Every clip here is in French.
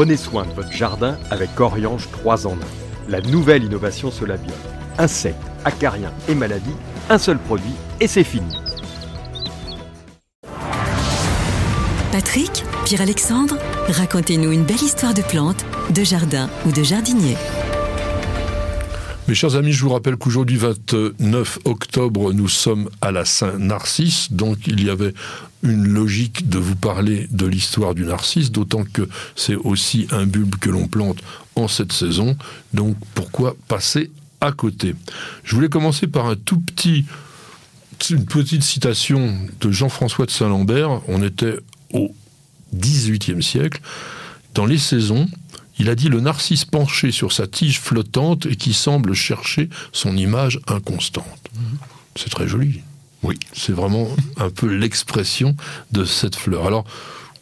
Prenez soin de votre jardin avec Oriange 3 en 1. La nouvelle innovation Solabium. Insectes, acariens et maladies, un seul produit et c'est fini. Patrick, Pierre-Alexandre, racontez-nous une belle histoire de plante, de jardin ou de jardinier. Mes chers amis, je vous rappelle qu'aujourd'hui, 29 octobre, nous sommes à la Saint-Narcisse, donc il y avait une logique de vous parler de l'histoire du narcisse, d'autant que c'est aussi un bulbe que l'on plante en cette saison, donc pourquoi passer à côté? Je voulais commencer par un tout petit, une petite citation de Jean-François de Saint-Lambert, on était au XVIIIe siècle, dans les saisons, il a dit le narcisse penché sur sa tige flottante et qui semble chercher son image inconstante. C'est très joli. Oui, c'est vraiment un peu l'expression de cette fleur. Alors,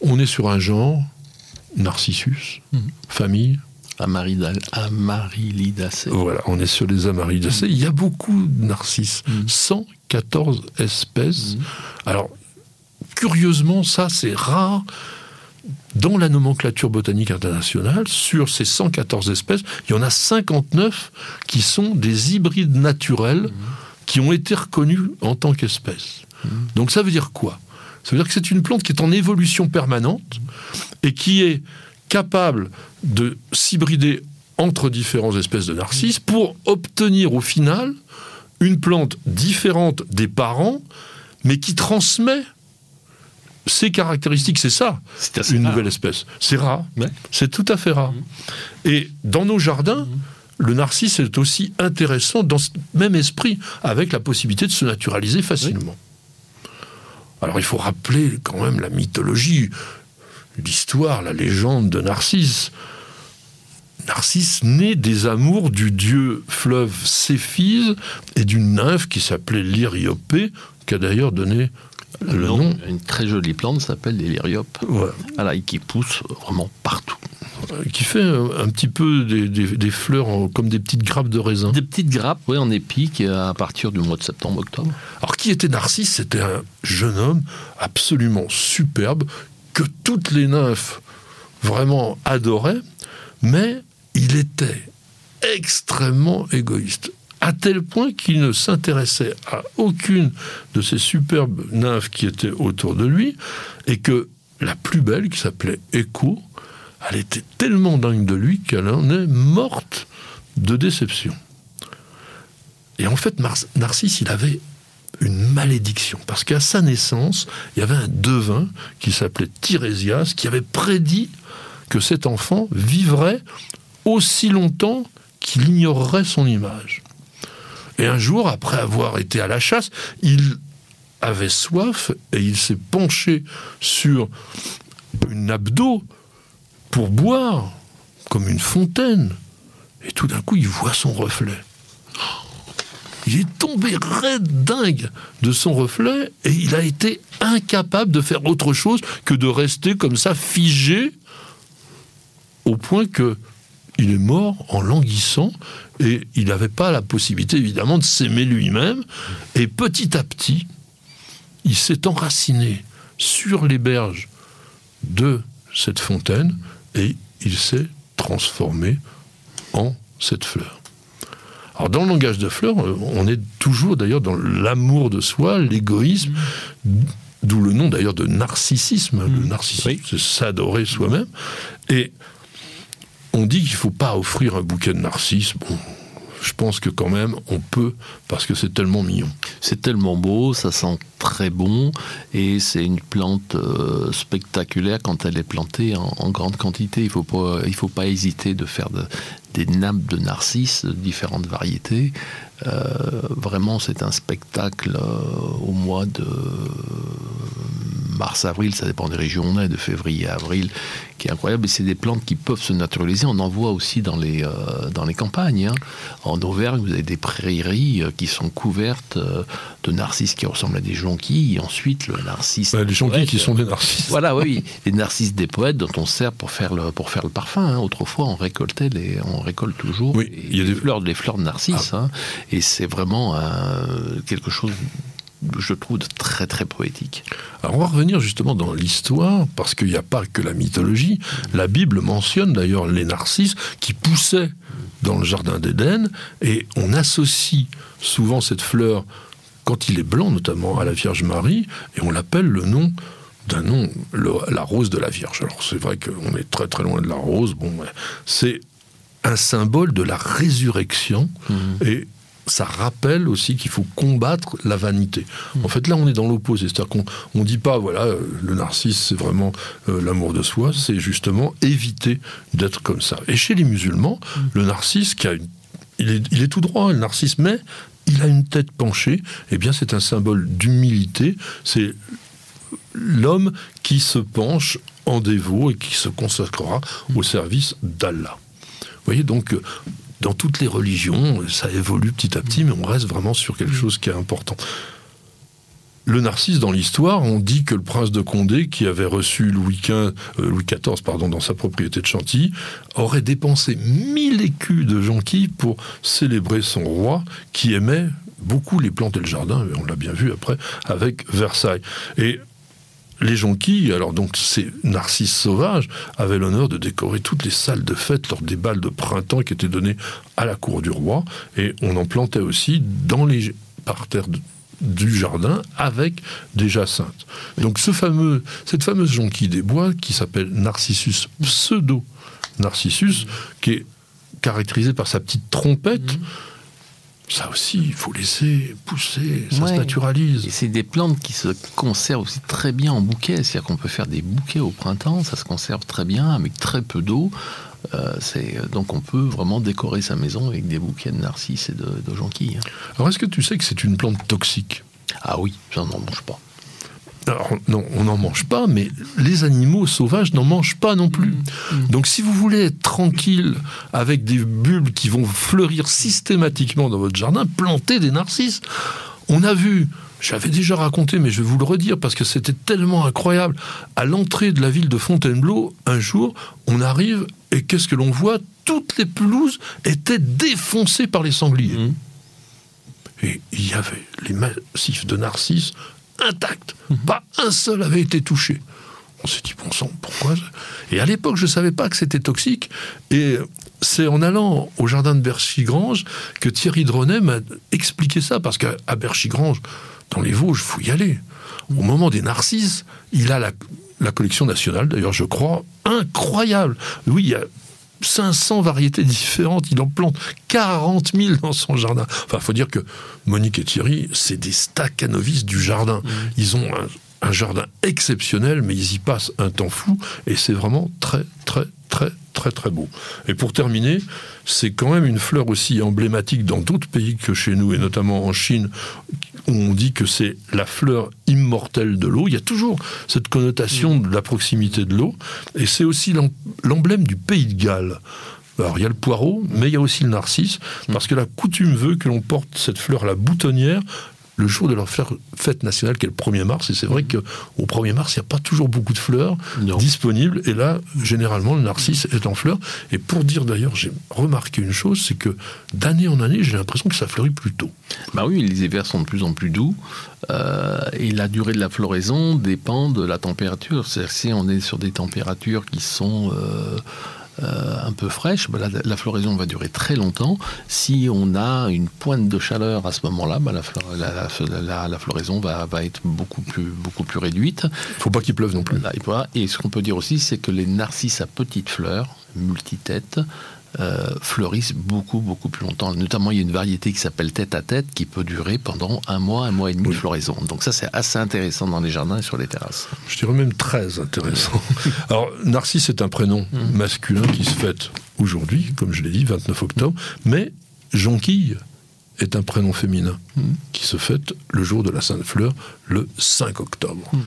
on est sur un genre, Narcissus, mhm. famille. Amarylidacées. Voilà, on est sur les Amarylidacées. Il y a beaucoup de narcisses, 114 mhm. espèces. Mhm. Alors, curieusement, ça, c'est rare dans la nomenclature botanique internationale, sur ces 114 espèces, il y en a 59 qui sont des hybrides naturels qui ont été reconnus en tant qu'espèces. Donc ça veut dire quoi? Ça veut dire que c'est une plante qui est en évolution permanente et qui est capable de s'hybrider entre différentes espèces de narcisses pour obtenir au final une plante différente des parents, mais qui transmet ces caractéristiques, c'est ça, une nouvelle espèce. C'est rare, c'est tout à fait rare. Mhm. Et dans nos jardins, mhm. le narcisse est aussi intéressant dans ce même esprit, avec la possibilité de se naturaliser facilement. Alors il faut rappeler quand même la mythologie, l'histoire, la légende de Narcisse. Narcisse naît des amours du dieu fleuve Céphise et d'une nymphe qui s'appelait Lyriopée, qui a d'ailleurs donné le nom, Une très jolie plante s'appelle l'héliriope. Voilà, et qui pousse vraiment partout. Qui fait un, petit peu des, fleurs comme des petites grappes de raisin. Des petites grappes, oui, en épique à partir du mois de septembre-octobre. Alors, qui était Narcisse C'était un jeune homme absolument superbe que toutes les nymphes vraiment adoraient, mais il était extrêmement égoïste à tel point qu'il ne s'intéressait à aucune de ces superbes nymphes qui étaient autour de lui, et que la plus belle, qui s'appelait Echo, elle était tellement dingue de lui qu'elle en est morte de déception. Et en fait, Narcisse, il avait une malédiction, parce qu'à sa naissance, il y avait un devin qui s'appelait Tirésias, qui avait prédit que cet enfant vivrait aussi longtemps qu'il ignorerait son image. Et un jour, après avoir été à la chasse, il avait soif et il s'est penché sur une nappe d'eau pour boire, comme une fontaine. Et tout d'un coup, il voit son reflet. Il est tombé raide dingue de son reflet et il a été incapable de faire autre chose que de rester comme ça figé au point que il est mort en languissant et il n'avait pas la possibilité évidemment de s'aimer lui-même. Et petit à petit, il s'est enraciné sur les berges de cette fontaine et il s'est transformé en cette fleur. Alors dans le langage de fleurs, on est toujours d'ailleurs dans l'amour de soi, l'égoïsme, d'où le nom d'ailleurs de narcissisme. Le mmh. narcissisme, c'est s'adorer soi-même. Et on dit qu'il ne faut pas offrir un bouquet de narcisses. Bon, je pense que quand même on peut parce que c'est tellement mignon. C'est tellement beau, ça sent très bon et c'est une plante euh, spectaculaire quand elle est plantée en, grande quantité. Il faut pas, faut pas hésiter de faire des nappes de narcisses de différentes variétés. Euh, vraiment, c'est un spectacle euh, au mois de mars-avril, ça dépend des régions on est, de février à avril, qui est incroyable. Et c'est des plantes qui peuvent se naturaliser. On en voit aussi dans les, euh, dans les campagnes. Hein. En Auvergne, vous avez des prairies euh, qui sont couvertes euh, de narcisses qui ressemblent à des jonquilles. Et ensuite, le narcisse. Bah, les jonquilles qui sont des narcisses. Voilà, oui. les narcisses des poètes dont on sert pour faire le, pour faire le parfum. Hein. Autrefois, on récoltait les, on récolte toujours oui, il y a des fleurs, les fleurs de narcisses. Ah. Hein. Et c'est vraiment quelque chose je trouve, très très poétique. Alors on va revenir justement dans l'histoire, parce qu'il n'y a pas que la mythologie. La Bible mentionne d'ailleurs les narcisses qui poussaient dans le jardin d'Éden, et on associe souvent cette fleur, quand il est blanc notamment, à la Vierge Marie, et on l'appelle le nom d'un nom, la rose de la Vierge. Alors c'est vrai qu'on est très très loin de la rose, bon, c'est un symbole de la résurrection, mmh. et ça rappelle aussi qu'il faut combattre la vanité. Hmm. En fait, là, on est dans l'opposé. C'est-à-dire qu'on ne dit pas, voilà, euh, le narcisse, c'est vraiment euh, l'amour de soi, c'est justement éviter d'être comme ça. Et chez les musulmans, hmm. le narcisse, qui a une, il, est, tout droit, le narcisse, mais il a une tête penchée, eh bien, c'est un symbole d'humilité. C'est l'homme qui se penche en dévot et qui se consacrera au service d'Allah. Vous voyez, donc, dans toutes les religions, ça évolue petit à petit, mais on reste vraiment sur quelque chose qui est important. Le narcisse, dans l'histoire, on dit que le prince de Condé, qui avait reçu Louis, XV, euh, Louis XIV pardon, dans sa propriété de Chantilly, aurait dépensé mille écus de jonquilles pour célébrer son roi, qui aimait beaucoup les plantes et le jardin, on l'a bien vu après, avec Versailles. Et les jonquilles, alors donc ces narcisses sauvages, avaient l'honneur de décorer toutes les salles de fête lors des balles de printemps qui étaient données à la cour du roi, et on en plantait aussi dans les parterres du jardin avec des jacinthes. Donc ce fameux, cette fameuse jonquille des bois qui s'appelle Narcissus pseudo Narcissus, qui est caractérisée par sa petite trompette. Mmh ça aussi, il faut laisser pousser, ça se naturalise. Et c'est des plantes qui se conservent aussi très bien en bouquet, c'est-à-dire qu'on peut faire des bouquets au printemps, ça se conserve très bien avec très peu d'eau. Euh, donc on peut vraiment décorer sa maison avec des bouquets de narcisses et de, de jonquilles. Alors est-ce que tu sais que c'est une plante toxique? Ah oui, n'en mange pas. Alors, non, on n'en mange pas, mais les animaux sauvages n'en mangent pas non plus. Mmh, mmh. Donc, si vous voulez être tranquille avec des bulbes qui vont fleurir systématiquement dans votre jardin, plantez des narcisses. On a vu, j'avais déjà raconté, mais je vais vous le redire parce que c'était tellement incroyable. À l'entrée de la ville de Fontainebleau, un jour, on arrive et qu'est-ce que l'on voit? Toutes les pelouses étaient défoncées par les sangliers. Mmh. Et il y avait les massifs de narcisses intact. Pas un seul avait été touché. On s'est dit, bon sang, pourquoi Et à l'époque, je ne savais pas que c'était toxique. Et c'est en allant au jardin de Berchigrange que Thierry Dronet m'a expliqué ça. Parce qu'à Berchigrange, dans les Vosges, il faut y aller. Au moment des narcisses, il a la, la collection nationale, d'ailleurs, je crois, incroyable. Oui, il y a 500 variétés différentes. Il en plante 40 000 dans son jardin. Enfin, il faut dire que Monique et Thierry, c'est des staccanovistes du jardin. Mmh. Ils ont un, jardin exceptionnel, mais ils y passent un temps fou. Et c'est vraiment très, très, très, très, très beau. Et pour terminer, c'est quand même une fleur aussi emblématique dans d'autres pays que chez nous, et notamment en Chine, on dit que c'est la fleur immortelle de l'eau. Il y a toujours cette connotation de la proximité de l'eau. Et c'est aussi l'emblème du pays de Galles. Alors il y a le poireau, mais il y a aussi le narcisse, parce que la coutume veut que l'on porte cette fleur à la boutonnière le jour de leur fête nationale qui est le 1er mars. Et c'est vrai qu'au 1er mars, il n'y a pas toujours beaucoup de fleurs disponibles. Et là, généralement, le narcisse est en fleurs. Et pour dire d'ailleurs, j'ai remarqué une chose, c'est que d'année en année, j'ai l'impression que ça fleurit plus tôt. Bah oui, les hivers sont de plus en plus doux. Euh, et la durée de la floraison dépend de la température. C'est-à-dire si on est sur des températures qui sont... Euh, un peu fraîche, bah, la, floraison va durer très longtemps. Si on a une pointe de chaleur à ce moment-là, bah, la, floraison va, être beaucoup plus, beaucoup plus réduite. Il ne faut pas qu'il pleuve non plus. Et ce qu'on peut dire aussi, c'est que les narcisses à petites fleurs, multitêtes, euh, fleurissent beaucoup, beaucoup plus longtemps. Notamment, il y a une variété qui s'appelle tête à tête qui peut durer pendant un mois, un mois et demi de floraison. Donc ça, c'est assez intéressant dans les jardins et sur les terrasses. Je dirais même très intéressant. Alors, Narcisse est un prénom mm. masculin qui se fête aujourd'hui, comme je l'ai dit, 29 octobre, mais Jonquille est un prénom féminin mm. qui se fête le jour de la Sainte Fleur, le 5 octobre. Mm.